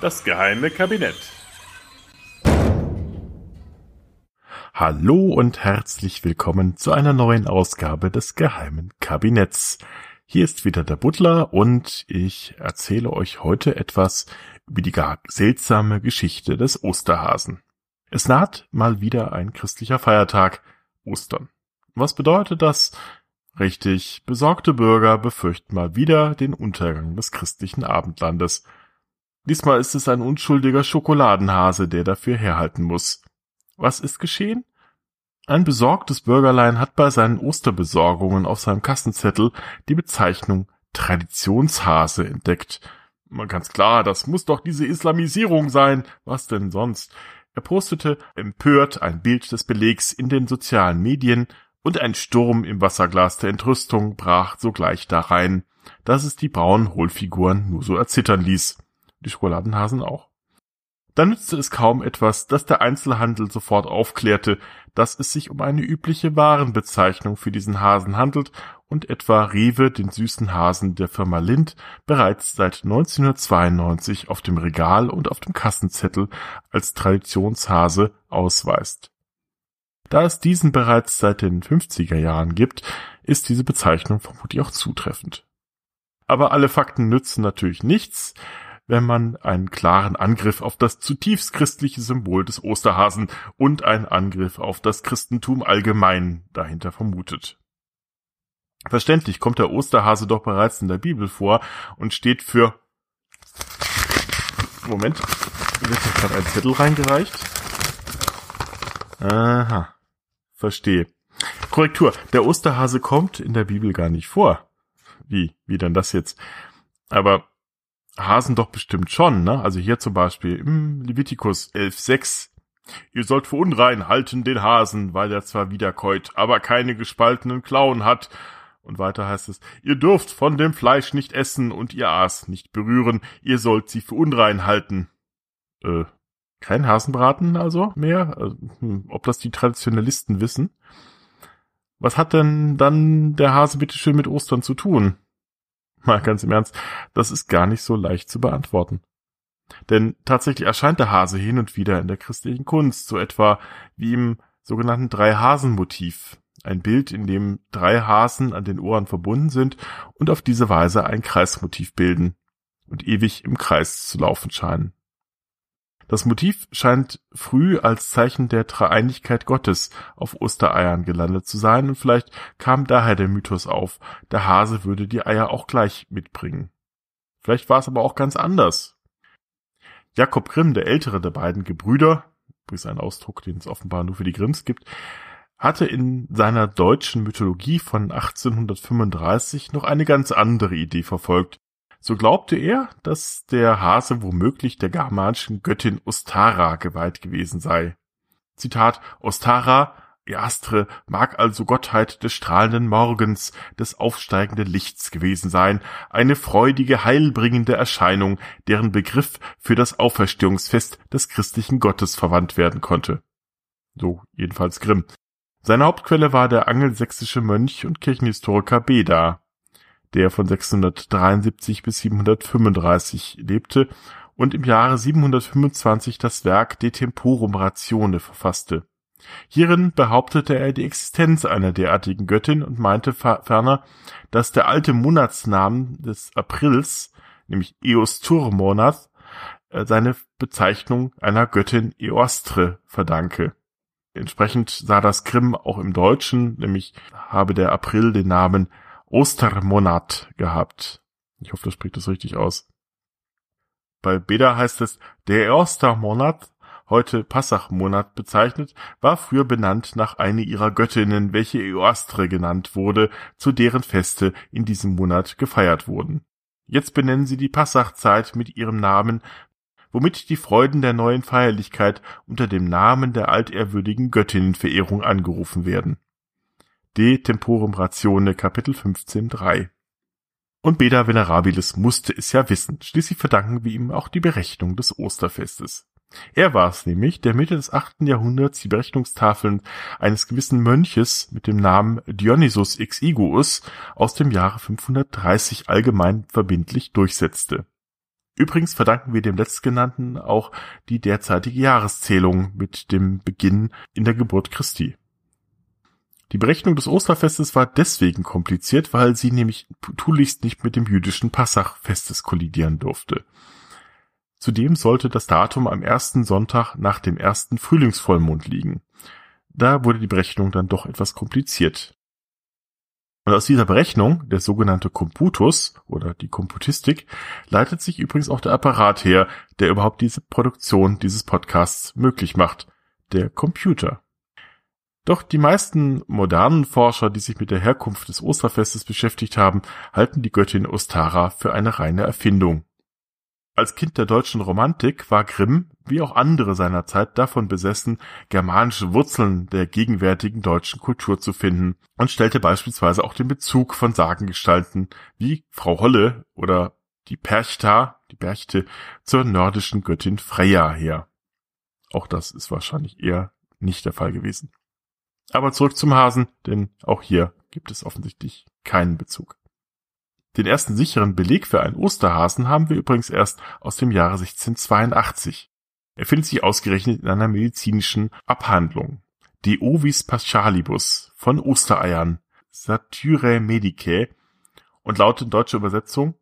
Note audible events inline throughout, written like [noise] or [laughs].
Das geheime Kabinett. Hallo und herzlich willkommen zu einer neuen Ausgabe des geheimen Kabinetts. Hier ist wieder der Butler und ich erzähle euch heute etwas über die gar seltsame Geschichte des Osterhasen. Es naht mal wieder ein christlicher Feiertag, Ostern. Was bedeutet das? Richtig, besorgte Bürger befürchten mal wieder den Untergang des christlichen Abendlandes. Diesmal ist es ein unschuldiger Schokoladenhase, der dafür herhalten muss. Was ist geschehen? Ein besorgtes Bürgerlein hat bei seinen Osterbesorgungen auf seinem Kassenzettel die Bezeichnung Traditionshase entdeckt. Ganz klar, das muss doch diese Islamisierung sein. Was denn sonst? Er postete empört ein Bild des Belegs in den sozialen Medien und ein Sturm im Wasserglas der Entrüstung brach sogleich darein, dass es die braunen Hohlfiguren nur so erzittern ließ. Die Schokoladenhasen auch. Dann nützte es kaum etwas, dass der Einzelhandel sofort aufklärte, dass es sich um eine übliche Warenbezeichnung für diesen Hasen handelt und etwa Rewe den süßen Hasen der Firma Lind bereits seit 1992 auf dem Regal und auf dem Kassenzettel als Traditionshase ausweist. Da es diesen bereits seit den 50er Jahren gibt, ist diese Bezeichnung vermutlich auch zutreffend. Aber alle Fakten nützen natürlich nichts, wenn man einen klaren Angriff auf das zutiefst christliche Symbol des Osterhasen und einen Angriff auf das Christentum allgemein dahinter vermutet. Verständlich kommt der Osterhase doch bereits in der Bibel vor und steht für Moment, wird hier gerade ein Zettel reingereicht? Aha, verstehe. Korrektur, der Osterhase kommt in der Bibel gar nicht vor. Wie, wie denn das jetzt? Aber Hasen doch bestimmt schon, ne? Also hier zum Beispiel im Levitikus 11,6. Ihr sollt für unrein halten den Hasen, weil er zwar wiederkäut, aber keine gespaltenen Klauen hat. Und weiter heißt es, ihr dürft von dem Fleisch nicht essen und ihr Aas nicht berühren, ihr sollt sie für unrein halten. Äh, kein Hasenbraten also mehr? Also, hm, ob das die Traditionalisten wissen? Was hat denn dann der Hase bitteschön mit Ostern zu tun? [laughs] Mal ganz im Ernst, das ist gar nicht so leicht zu beantworten. Denn tatsächlich erscheint der Hase hin und wieder in der christlichen Kunst, so etwa wie im sogenannten Drei-Hasen-Motiv. Ein Bild, in dem drei Hasen an den Ohren verbunden sind und auf diese Weise ein Kreismotiv bilden und ewig im Kreis zu laufen scheinen. Das Motiv scheint früh als Zeichen der Dreieinigkeit Gottes auf Ostereiern gelandet zu sein und vielleicht kam daher der Mythos auf, der Hase würde die Eier auch gleich mitbringen. Vielleicht war es aber auch ganz anders. Jakob Grimm, der ältere der beiden Gebrüder, übrigens ein Ausdruck, den es offenbar nur für die Grimms gibt, hatte in seiner deutschen Mythologie von 1835 noch eine ganz andere Idee verfolgt, so glaubte er, dass der Hase womöglich der germanischen Göttin Ostara geweiht gewesen sei. Zitat Ostara, Eastre, mag also Gottheit des strahlenden Morgens, des aufsteigenden Lichts gewesen sein, eine freudige, heilbringende Erscheinung, deren Begriff für das Auferstehungsfest des christlichen Gottes verwandt werden konnte. So jedenfalls Grimm. Seine Hauptquelle war der angelsächsische Mönch und Kirchenhistoriker Beda der von 673 bis 735 lebte und im Jahre 725 das Werk De Temporum Ratione verfasste. Hierin behauptete er die Existenz einer derartigen Göttin und meinte ferner, dass der alte Monatsnamen des Aprils, nämlich Eostur-Monat, äh, seine Bezeichnung einer Göttin Eostre verdanke. Entsprechend sah das Grimm auch im Deutschen, nämlich habe der April den Namen Ostermonat gehabt. Ich hoffe, das spricht das richtig aus. Bei Beda heißt es, der Ostermonat, heute Passachmonat bezeichnet, war früher benannt nach einer ihrer Göttinnen, welche Eostre genannt wurde, zu deren Feste in diesem Monat gefeiert wurden. Jetzt benennen sie die Passachzeit mit ihrem Namen, womit die Freuden der neuen Feierlichkeit unter dem Namen der altehrwürdigen Göttinnenverehrung angerufen werden. De Temporum Ratione Kapitel 15, 3. Und Beda Venerabilis musste es ja wissen, schließlich verdanken wir ihm auch die Berechnung des Osterfestes. Er war es nämlich, der Mitte des achten Jahrhunderts die Berechnungstafeln eines gewissen Mönches mit dem Namen Dionysus Exiguus aus dem Jahre 530 allgemein verbindlich durchsetzte. Übrigens verdanken wir dem letztgenannten auch die derzeitige Jahreszählung mit dem Beginn in der Geburt Christi. Die Berechnung des Osterfestes war deswegen kompliziert, weil sie nämlich tunlichst nicht mit dem jüdischen Passachfestes kollidieren durfte. Zudem sollte das Datum am ersten Sonntag nach dem ersten Frühlingsvollmond liegen. Da wurde die Berechnung dann doch etwas kompliziert. Und aus dieser Berechnung, der sogenannte Computus oder die Computistik, leitet sich übrigens auch der Apparat her, der überhaupt diese Produktion dieses Podcasts möglich macht, der Computer. Doch die meisten modernen Forscher, die sich mit der Herkunft des Osterfestes beschäftigt haben, halten die Göttin Ostara für eine reine Erfindung. Als Kind der deutschen Romantik war Grimm, wie auch andere seiner Zeit, davon besessen, germanische Wurzeln der gegenwärtigen deutschen Kultur zu finden und stellte beispielsweise auch den Bezug von Sagengestalten wie Frau Holle oder die Perchta, die Berchte, zur nordischen Göttin Freya her. Auch das ist wahrscheinlich eher nicht der Fall gewesen. Aber zurück zum Hasen, denn auch hier gibt es offensichtlich keinen Bezug. Den ersten sicheren Beleg für einen Osterhasen haben wir übrigens erst aus dem Jahre 1682. Er findet sich ausgerechnet in einer medizinischen Abhandlung. De Ovis Paschalibus von Ostereiern, Satyrae Medicae und lautet in deutscher Übersetzung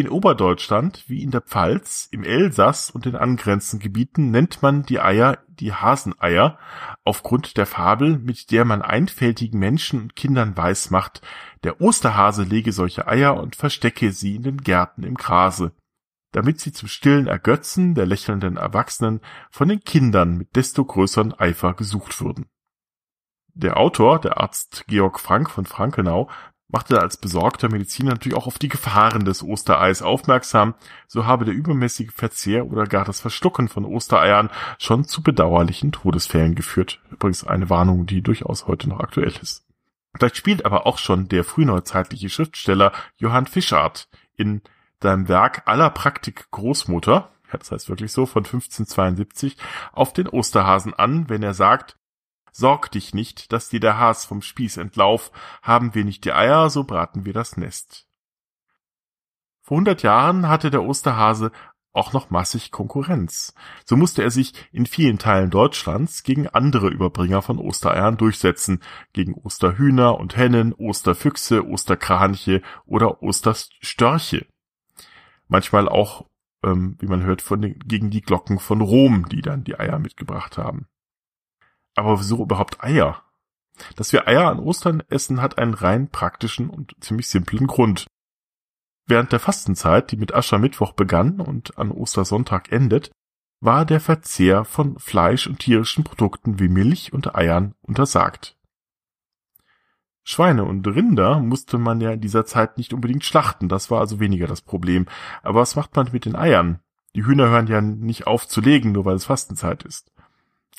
in Oberdeutschland wie in der Pfalz, im Elsass und den angrenzenden Gebieten nennt man die Eier die Haseneier aufgrund der Fabel, mit der man einfältigen Menschen und Kindern weismacht, der Osterhase lege solche Eier und verstecke sie in den Gärten im Grase, damit sie zum stillen Ergötzen der lächelnden Erwachsenen von den Kindern mit desto größeren Eifer gesucht würden. Der Autor, der Arzt Georg Frank von Frankenau, machte als besorgter Mediziner natürlich auch auf die Gefahren des Ostereis aufmerksam, so habe der übermäßige Verzehr oder gar das Verschlucken von Ostereiern schon zu bedauerlichen Todesfällen geführt. Übrigens eine Warnung, die durchaus heute noch aktuell ist. Vielleicht spielt aber auch schon der frühneuzeitliche Schriftsteller Johann Fischart in seinem Werk Aller Praktik Großmutter, ja, das heißt wirklich so, von 1572, auf den Osterhasen an, wenn er sagt, Sorg dich nicht, dass dir der Has vom Spieß entlauf, haben wir nicht die Eier, so braten wir das Nest. Vor hundert Jahren hatte der Osterhase auch noch massig Konkurrenz. So musste er sich in vielen Teilen Deutschlands gegen andere Überbringer von Ostereiern durchsetzen, gegen Osterhühner und Hennen, Osterfüchse, Osterkraniche oder Osterstörche. Manchmal auch, ähm, wie man hört, von den, gegen die Glocken von Rom, die dann die Eier mitgebracht haben. Aber wieso überhaupt Eier? Dass wir Eier an Ostern essen, hat einen rein praktischen und ziemlich simplen Grund. Während der Fastenzeit, die mit Aschermittwoch begann und an Ostersonntag endet, war der Verzehr von Fleisch und tierischen Produkten wie Milch und Eiern untersagt. Schweine und Rinder musste man ja in dieser Zeit nicht unbedingt schlachten, das war also weniger das Problem. Aber was macht man mit den Eiern? Die Hühner hören ja nicht auf zu legen, nur weil es Fastenzeit ist.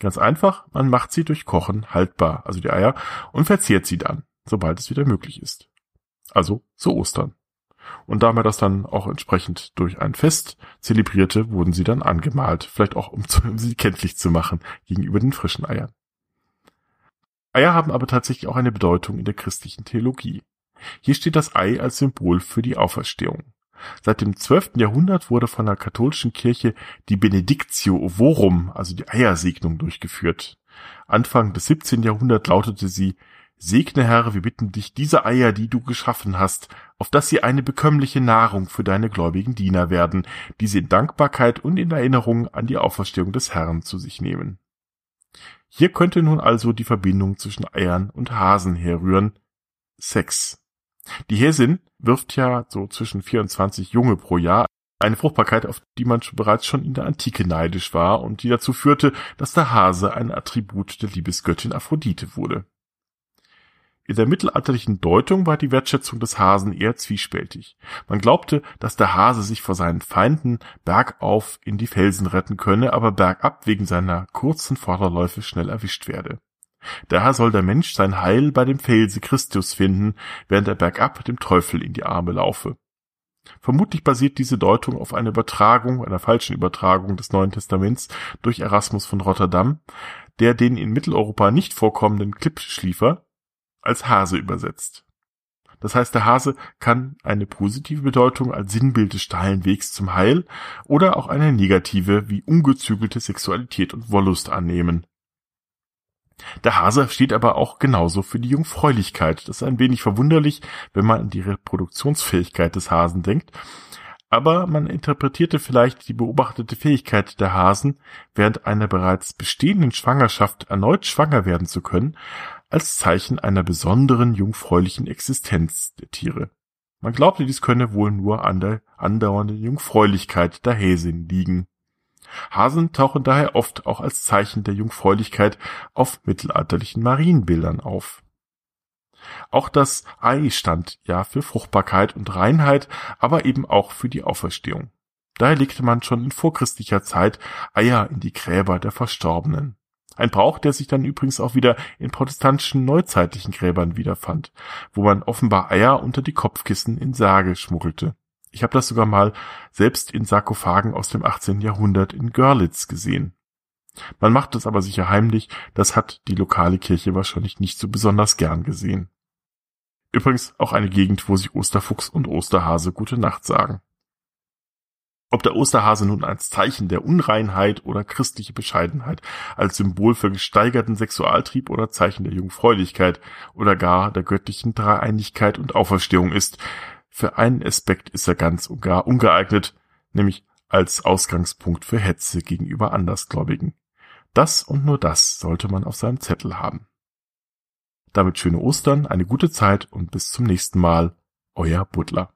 Ganz einfach, man macht sie durch Kochen haltbar, also die Eier, und verzehrt sie dann, sobald es wieder möglich ist. Also zu Ostern. Und da man das dann auch entsprechend durch ein Fest zelebrierte, wurden sie dann angemalt, vielleicht auch um, [laughs] zu, um sie kenntlich zu machen gegenüber den frischen Eiern. Eier haben aber tatsächlich auch eine Bedeutung in der christlichen Theologie. Hier steht das Ei als Symbol für die Auferstehung. Seit dem 12. Jahrhundert wurde von der katholischen Kirche die Benedictio Ovorum, also die Eiersegnung, durchgeführt. Anfang des 17. Jahrhunderts lautete sie Segne Herr, wir bitten dich, diese Eier, die du geschaffen hast, auf dass sie eine bekömmliche Nahrung für deine gläubigen Diener werden, die sie in Dankbarkeit und in Erinnerung an die Auferstehung des Herrn zu sich nehmen. Hier könnte nun also die Verbindung zwischen Eiern und Hasen herrühren. Sex. Die Häsin wirft ja so zwischen 24 Junge pro Jahr, eine Fruchtbarkeit, auf die man bereits schon in der Antike neidisch war und die dazu führte, dass der Hase ein Attribut der Liebesgöttin Aphrodite wurde. In der mittelalterlichen Deutung war die Wertschätzung des Hasen eher zwiespältig. Man glaubte, dass der Hase sich vor seinen Feinden bergauf in die Felsen retten könne, aber bergab wegen seiner kurzen Vorderläufe schnell erwischt werde. Daher soll der Mensch sein Heil bei dem Felse Christus finden, während er bergab dem Teufel in die Arme laufe. Vermutlich basiert diese Deutung auf einer Übertragung, einer falschen Übertragung des Neuen Testaments durch Erasmus von Rotterdam, der den in Mitteleuropa nicht vorkommenden Klippschliefer als Hase übersetzt. Das heißt, der Hase kann eine positive Bedeutung als Sinnbild des steilen Wegs zum Heil oder auch eine negative wie ungezügelte Sexualität und Wollust annehmen. Der Hase steht aber auch genauso für die Jungfräulichkeit. Das ist ein wenig verwunderlich, wenn man an die Reproduktionsfähigkeit des Hasen denkt. Aber man interpretierte vielleicht die beobachtete Fähigkeit der Hasen, während einer bereits bestehenden Schwangerschaft erneut schwanger werden zu können, als Zeichen einer besonderen jungfräulichen Existenz der Tiere. Man glaubte, dies könne wohl nur an der andauernden Jungfräulichkeit der Häsin liegen. Hasen tauchen daher oft auch als Zeichen der Jungfräulichkeit auf mittelalterlichen Marienbildern auf. Auch das Ei stand ja für Fruchtbarkeit und Reinheit, aber eben auch für die Auferstehung. Daher legte man schon in vorchristlicher Zeit Eier in die Gräber der Verstorbenen. Ein Brauch, der sich dann übrigens auch wieder in protestantischen neuzeitlichen Gräbern wiederfand, wo man offenbar Eier unter die Kopfkissen in Särge schmuggelte. Ich habe das sogar mal selbst in Sarkophagen aus dem 18. Jahrhundert in Görlitz gesehen. Man macht das aber sicher heimlich, das hat die lokale Kirche wahrscheinlich nicht so besonders gern gesehen. Übrigens auch eine Gegend, wo sich Osterfuchs und Osterhase gute Nacht sagen. Ob der Osterhase nun als Zeichen der Unreinheit oder christliche Bescheidenheit, als Symbol für gesteigerten Sexualtrieb oder Zeichen der Jungfräulichkeit oder gar der göttlichen Dreieinigkeit und Auferstehung ist, für einen Aspekt ist er ganz und gar ungeeignet, nämlich als Ausgangspunkt für Hetze gegenüber Andersgläubigen. Das und nur das sollte man auf seinem Zettel haben. Damit schöne Ostern, eine gute Zeit und bis zum nächsten Mal. Euer Butler.